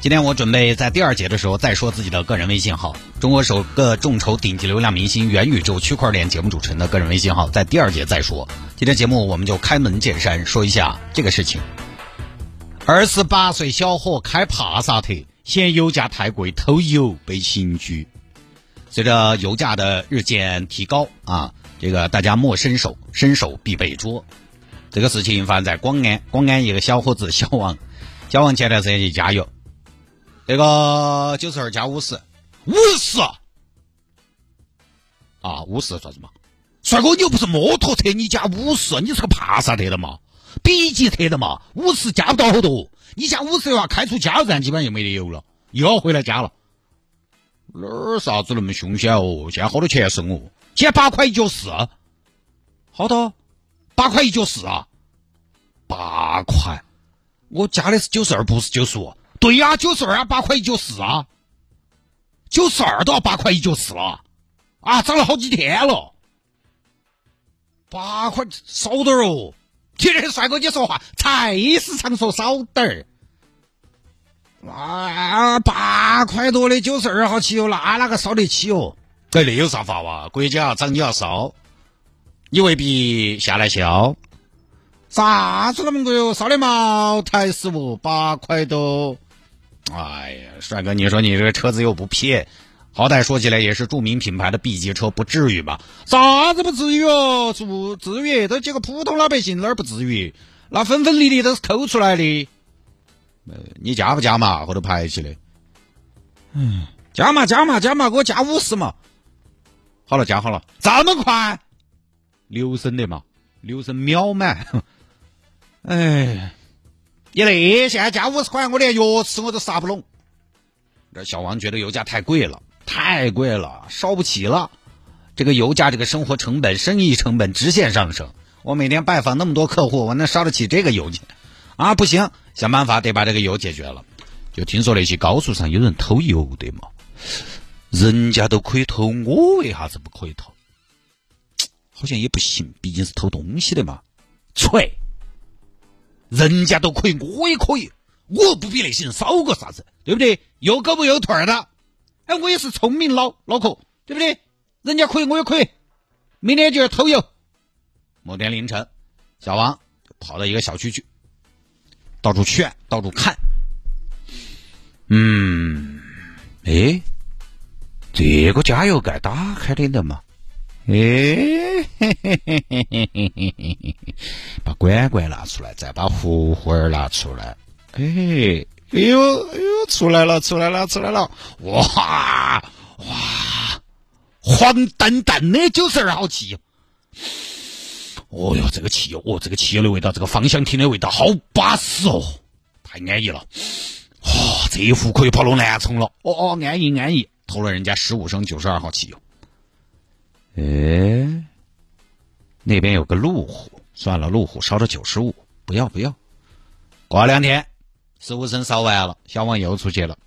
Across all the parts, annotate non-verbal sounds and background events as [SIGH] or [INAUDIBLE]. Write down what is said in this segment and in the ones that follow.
今天我准备在第二节的时候再说自己的个人微信号，中国首个众筹顶级流量明星元宇宙区块链节目主持人的个人微信号，在第二节再说。今天节目我们就开门见山说一下这个事情。二十八岁小伙开帕萨特，嫌油价太贵偷油被刑拘。随着油价的日渐提高啊，这个大家莫伸手，伸手必被捉。这个事情发生在广安，广安一个小伙子小王，小王前段时间去加油。那个九十二加五十，五十啊，五十算什么？帅哥，你又不是摩托车，你加五十，你是个帕萨特的嘛？B 级车的嘛？五十加不到好多，你加五十的话，开出加油站基本上就没得油了，又要回来加了。哪儿啥子那么凶险哦？现在好多钱是我？现在八块一角四，好多？八块一角四啊？八块？我加的是九十二，不是九十五。对呀，九十二啊，八块一角四啊，九十二都要八块一角四了，啊，涨了好几天了，八块少点儿哦。听人帅哥你说话，菜市场说少点儿，啊，八块多的九十二号汽油，那哪个烧得起哦？哎，那有啥法哇？国家要涨你要烧，你未必下来消。啥子那么贵哦？烧的茅台是不？八块多。哎呀，帅哥，你说你这个车子又不撇，好歹说起来也是著名品牌的 B 级车，不至于吧？啥子不至于哦？不至于，都几个普通老百姓哪儿不至于？那分分厘厘都是抠出来的。呃，你加不加嘛？后头排起的。嗯，加嘛加嘛加嘛，给我加五十嘛。好了，加好了，这么快？六升的嘛，六升秒满。[LAUGHS] 哎。你那现在加五十块，我连药吃我都杀不拢。这小王觉得油价太贵了，太贵了，烧不起了。这个油价，这个生活成本、生意成本直线上升。我每天拜访那么多客户，我能烧得起这个油钱？啊，不行，想办法得把这个油解决了。就听说那些高速上有人偷油的嘛，人家都可以偷，我为啥子不可以偷？好像也不行，毕竟是偷东西的嘛。吹。人家都可以，我也可以，我不比那些人少个啥子，对不对？又狗不又腿儿的，哎，我也是聪明脑脑壳，对不对？人家可以，我也可以，明天就要偷油。某天凌晨，小王跑到一个小区去，到处劝，到处看。嗯，哎，这个加油盖打开的的嘛？哎，嘿嘿嘿嘿嘿嘿嘿嘿，把管管拿出来，再把壶壶儿拿出来。哎，哎呦哎呦，出来了出来了出来了！哇哇，黄澄澄的九十二号汽油。哦哟，这个汽油，哦，这个汽油的味道，这个芳香烃的味道，好巴适哦，太安逸了。哇，这一壶可以跑到南充了。哦哦，安逸安逸，投了人家十五升九十二号汽油。哎，那边有个路虎，算了，路虎烧了九十五，不要不要。过两天，十五升烧完了，小王又出去了。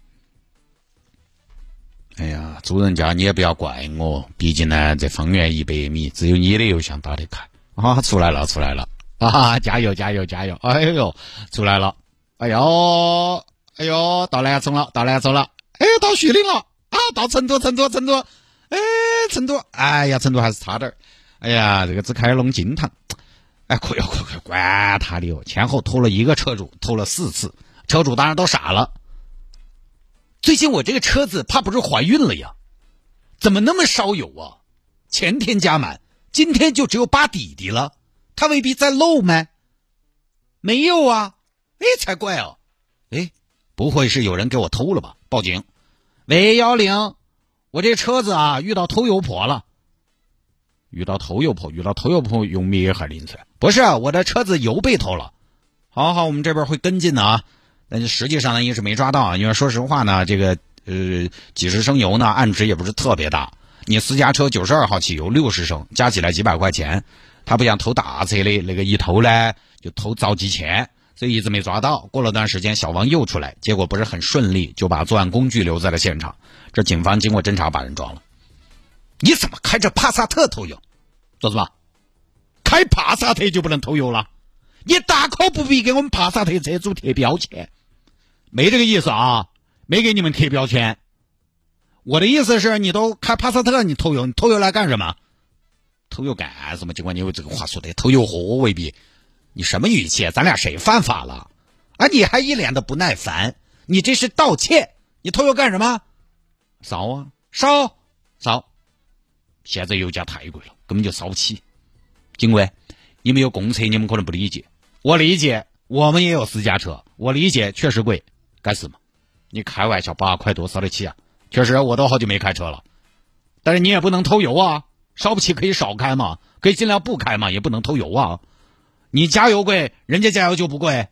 哎呀，主人家你也不要怪我，毕竟呢，这方圆一百米只有你的油箱打得开。啊，出来了出来了，啊，加油加油加油！哎呦，出来了！哎呦哎呦，到南充了，到南充了，哎，到徐陵了，啊，到成都成都成都。哎，成都，哎呀，成都还是差点儿。哎呀，这个只开龙金堂，哎，可以可以可，管他的哦，前后偷了一个车主，偷了四次，车主当然都傻了。最近我这个车子怕不是怀孕了呀？怎么那么烧油啊？前天加满，今天就只有八底底了，他未必在漏吗？没有啊，哎，才怪哦！哎，不会是有人给我偷了吧？报警，喂幺零。我这车子啊，遇到偷油婆了。遇到偷油婆，遇到偷油婆用灭害灵泉？不是，我的车子油被偷了。好好，我们这边会跟进的啊。但是实际上呢，一是没抓到，因为说实话呢，这个呃几十升油呢，案值也不是特别大。你私家车九十二号汽油六十升，加起来几百块钱，他不像偷大车的那个一偷呢就偷遭几千，所以一直没抓到。过了段时间，小王又出来，结果不是很顺利，就把作案工具留在了现场。这警方经过侦查把人抓了。你怎么开着帕萨特偷油？做什么？开帕萨特就不能偷油了？你大可不必给我们帕萨特车主贴标签。没这个意思啊，没给你们贴标签。我的意思是你都开帕萨特，你偷油，你偷油来干什么？偷油干什么？尽管你有这个话说的，偷油货未必。你什么语气？咱俩谁犯法了？啊，你还一脸的不耐烦，你这是盗窃？你偷油干什么？烧啊，烧，烧。现在油价太贵了，根本就烧不起。警官，你们有公车，你们可能不理解。我理解，我们也有私家车，我理解，确实贵，该死吗？你开玩笑，八块多烧得起啊？确实，我都好久没开车了，但是你也不能偷油啊！烧不起可以少开嘛，可以尽量不开嘛，也不能偷油啊！你加油贵，人家加油就不贵，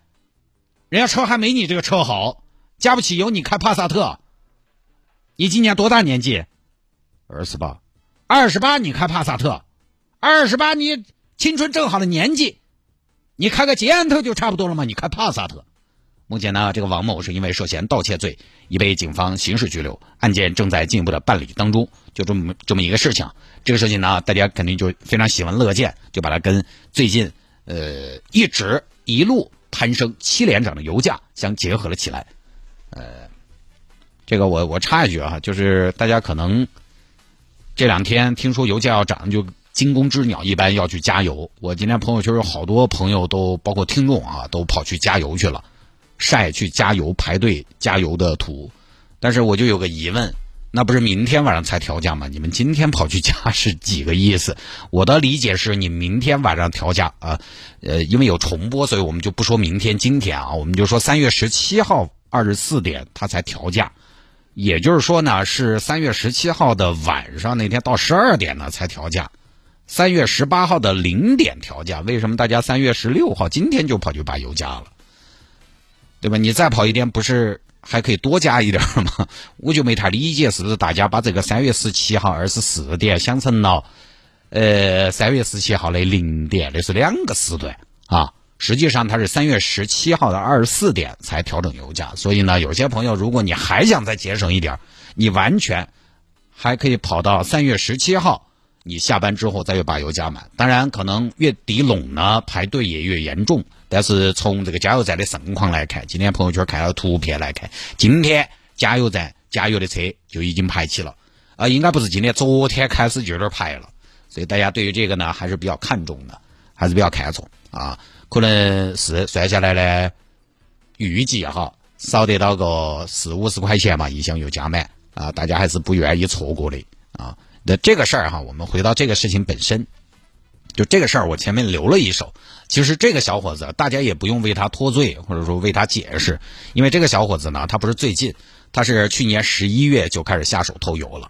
人家车还没你这个车好，加不起油你开帕萨特。你今年多大年纪？二十八，二十八你开帕萨特，二十八你青春正好的年纪，你开个捷安特就差不多了嘛，你开帕萨特。目前呢，这个王某是因为涉嫌盗窃罪，已被警方刑事拘留，案件正在进一步的办理当中。就这么这么一个事情，这个事情呢，大家肯定就非常喜闻乐见，就把它跟最近呃一直一路攀升七连涨的油价相结合了起来。呃，这个我我插一句啊，就是大家可能这两天听说油价要涨，就惊弓之鸟一般要去加油。我今天朋友圈有好多朋友都包括听众啊，都跑去加油去了。晒去加油排队加油的图，但是我就有个疑问，那不是明天晚上才调价吗？你们今天跑去加是几个意思？我的理解是你明天晚上调价啊，呃，因为有重播，所以我们就不说明天今天啊，我们就说三月十七号二十四点他才调价，也就是说呢是三月十七号的晚上那天到十二点呢才调价，三月十八号的零点调价，为什么大家三月十六号今天就跑去把油加了？对吧？你再跑一天，不是还可以多加一点嘛？[LAUGHS] 我就没太理解，是不是大家把这个三月十七号二十四点想成了，呃，三月十七号的零点，那是两个时段啊。实际上它是三月十七号的二十四点才调整油价，所以呢，有些朋友如果你还想再节省一点，你完全还可以跑到三月十七号。你下班之后再去把油加满，当然可能越低拢呢，排队也越严重。但是从这个加油站的盛况来看，今天朋友圈看到图片来看，今天加油站加油的车就已经排起了。啊，应该不是今天，昨天开始就有点排了。所以大家对于这个呢还是比较看重的，还是比较看重啊。可能是算下来呢，预计哈少得到个四五十块钱嘛，一箱油加满啊，大家还是不愿意错过的啊。那这个事儿哈，我们回到这个事情本身，就这个事儿，我前面留了一手。其实这个小伙子，大家也不用为他脱罪，或者说为他解释，因为这个小伙子呢，他不是最近，他是去年十一月就开始下手偷油了。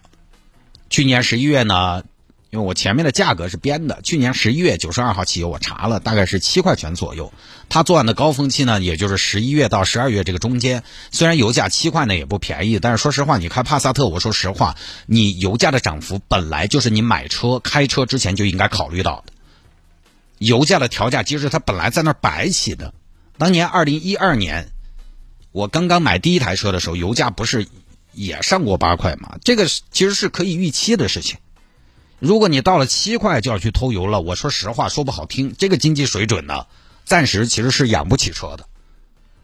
去年十一月呢。因为我前面的价格是编的，去年十一月九十二号汽油我查了，大概是七块钱左右。他作案的高峰期呢，也就是十一月到十二月这个中间。虽然油价七块呢也不便宜，但是说实话，你开帕萨特，我说实话，你油价的涨幅本来就是你买车开车之前就应该考虑到的。油价的调价机制它本来在那儿摆起的。当年二零一二年，我刚刚买第一台车的时候，油价不是也上过八块吗？这个其实是可以预期的事情。如果你到了七块就要去偷油了，我说实话说不好听，这个经济水准呢，暂时其实是养不起车的。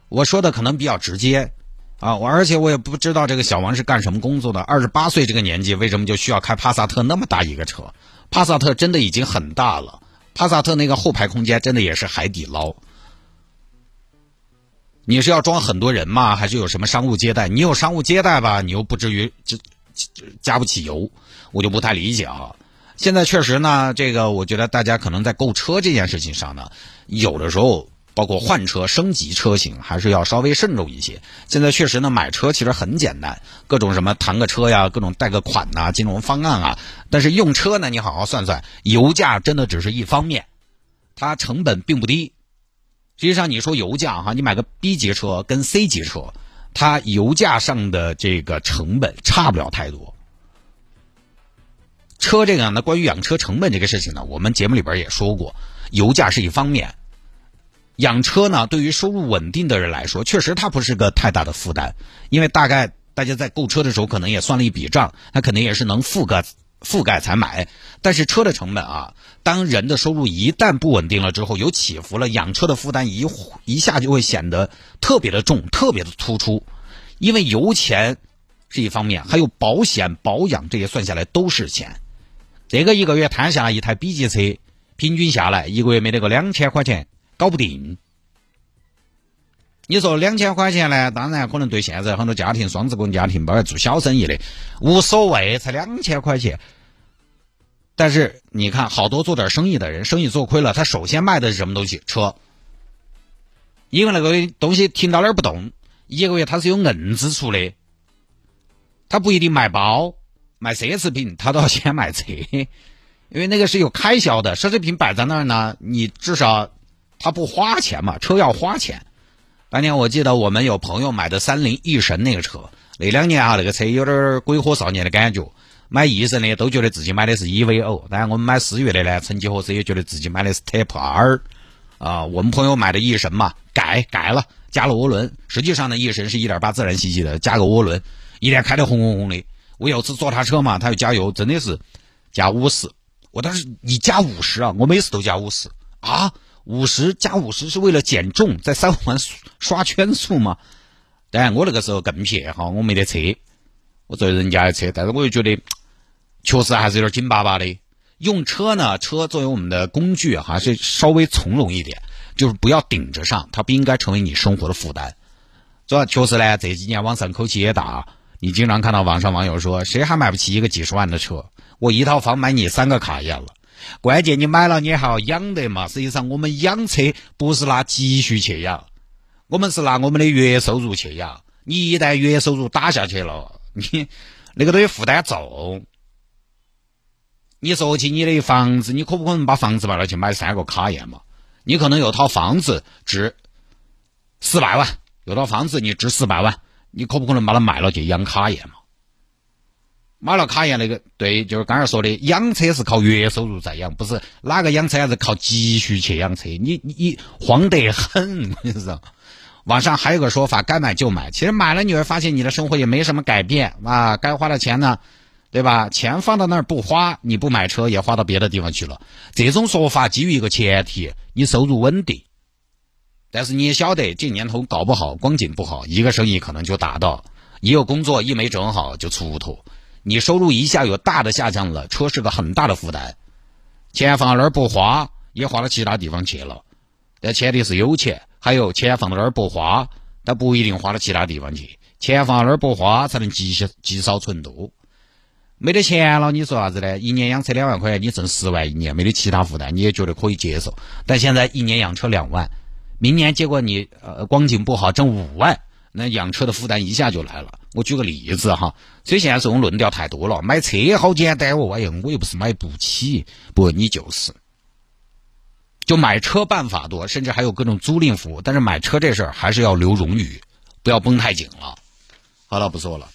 我说的可能比较直接啊，我而且我也不知道这个小王是干什么工作的，二十八岁这个年纪为什么就需要开帕萨特那么大一个车？帕萨特真的已经很大了，帕萨特那个后排空间真的也是海底捞。你是要装很多人吗？还是有什么商务接待？你有商务接待吧，你又不至于这加不起油，我就不太理解啊。现在确实呢，这个我觉得大家可能在购车这件事情上呢，有的时候包括换车、升级车型，还是要稍微慎重一些。现在确实呢，买车其实很简单，各种什么谈个车呀，各种贷个款呐，金融方案啊。但是用车呢，你好好算算，油价真的只是一方面，它成本并不低。实际上你说油价哈，你买个 B 级车跟 C 级车，它油价上的这个成本差不了太多。车这个呢，关于养车成本这个事情呢，我们节目里边也说过，油价是一方面，养车呢，对于收入稳定的人来说，确实它不是个太大的负担，因为大概大家在购车的时候可能也算了一笔账，它肯定也是能覆盖覆盖才买。但是车的成本啊，当人的收入一旦不稳定了之后，有起伏了，养车的负担一一下就会显得特别的重，特别的突出，因为油钱是一方面，还有保险保养这些算下来都是钱。这个一个月摊下一台 B 级车，平均下来一个月没得个两千块钱，搞不定。你说两千块钱呢？当然可能对现在很多家庭，双职工家庭，包括做小生意的，无所谓，才两千块钱。但是你看，好多做点生意的人，生意做亏了，他首先卖的是什么东西？车。因为那个东西停到那儿不动，一个月他是有硬支出的，他不一定卖包。卖奢侈品，他都要先买车，因为那个是有开销的。奢侈品摆在那儿呢，你至少他不花钱嘛，车要花钱。当年我记得我们有朋友买的三菱翼神那个车，那两年啊，那个车有点鬼火少年的感觉。买翼神的都觉得自己买的是 EVO，但我们买思域的呢，曾几何时也觉得自己买的是 Type R。啊，我们朋友买的翼神嘛，改改了，加了涡轮。实际上呢，翼神是一点八自然吸气的，加个涡轮，一天开的轰轰轰的。我有次坐他车嘛，他要加油，真的是加五十。我当时你加五十啊，我每次都加五十啊，五十加五十是为了减重，在三环刷圈速嘛。当然我那个时候更撇哈，我没得车，我坐人家的车，但是我又觉得确实还是有点紧巴巴的。用车呢，车作为我们的工具还是稍微从容一点，就是不要顶着上，它不应该成为你生活的负担。主要确实呢，这几年网上口气也大。你经常看到网上网友说，谁还买不起一个几十万的车？我一套房买你三个卡宴了。关键你买了你还要养的嘛？实际上我们养车不是拿积蓄去养，我们是拿我们的月收入去养。你一旦月收入打下去了，[LAUGHS] 你那个东西负担重。你说起你的房子，你可不可能把房子卖了去买三个卡宴嘛？你可能有套房子值四百万，有套房子你值四百万。你可不可能把它卖了去养卡宴嘛？买了卡宴那个，对，就是刚才说的，养车是靠月收入在养，不是哪个养车还是靠积蓄去养车。你你慌得很，我 [LAUGHS] 跟你说。网上还有个说法，该买就买。其实买了你会发现你的生活也没什么改变啊。该花的钱呢，对吧？钱放到那儿不花，你不买车也花到别的地方去了。这种说法基于一个前提，你收入稳定。但是你也晓得，这年头搞不好，光景不好，一个生意可能就打到，一个工作一没整好就出头。你收入一下有大的下降了，车是个很大的负担，钱放那儿不花，也花到其他地方去了。但前提是有钱，还有钱放到那儿不花，但不一定花到其他地方去。钱放那儿不花，才能积少积少存多。没得钱了，你说啥子呢？一年养车两万块钱，你挣十万一年，没得其他负担，你也觉得可以接受。但现在一年养车两万。明年结果你呃光景不好，挣五万，那养车的负担一下就来了。我举个例子哈，所以现在这种论调太多了。买车好简单哦，哎呀，我又不是买不起，不，你就是。就买车办法多，甚至还有各种租赁服务，但是买车这事儿还是要留荣誉，不要绷太紧了。好了，不说了。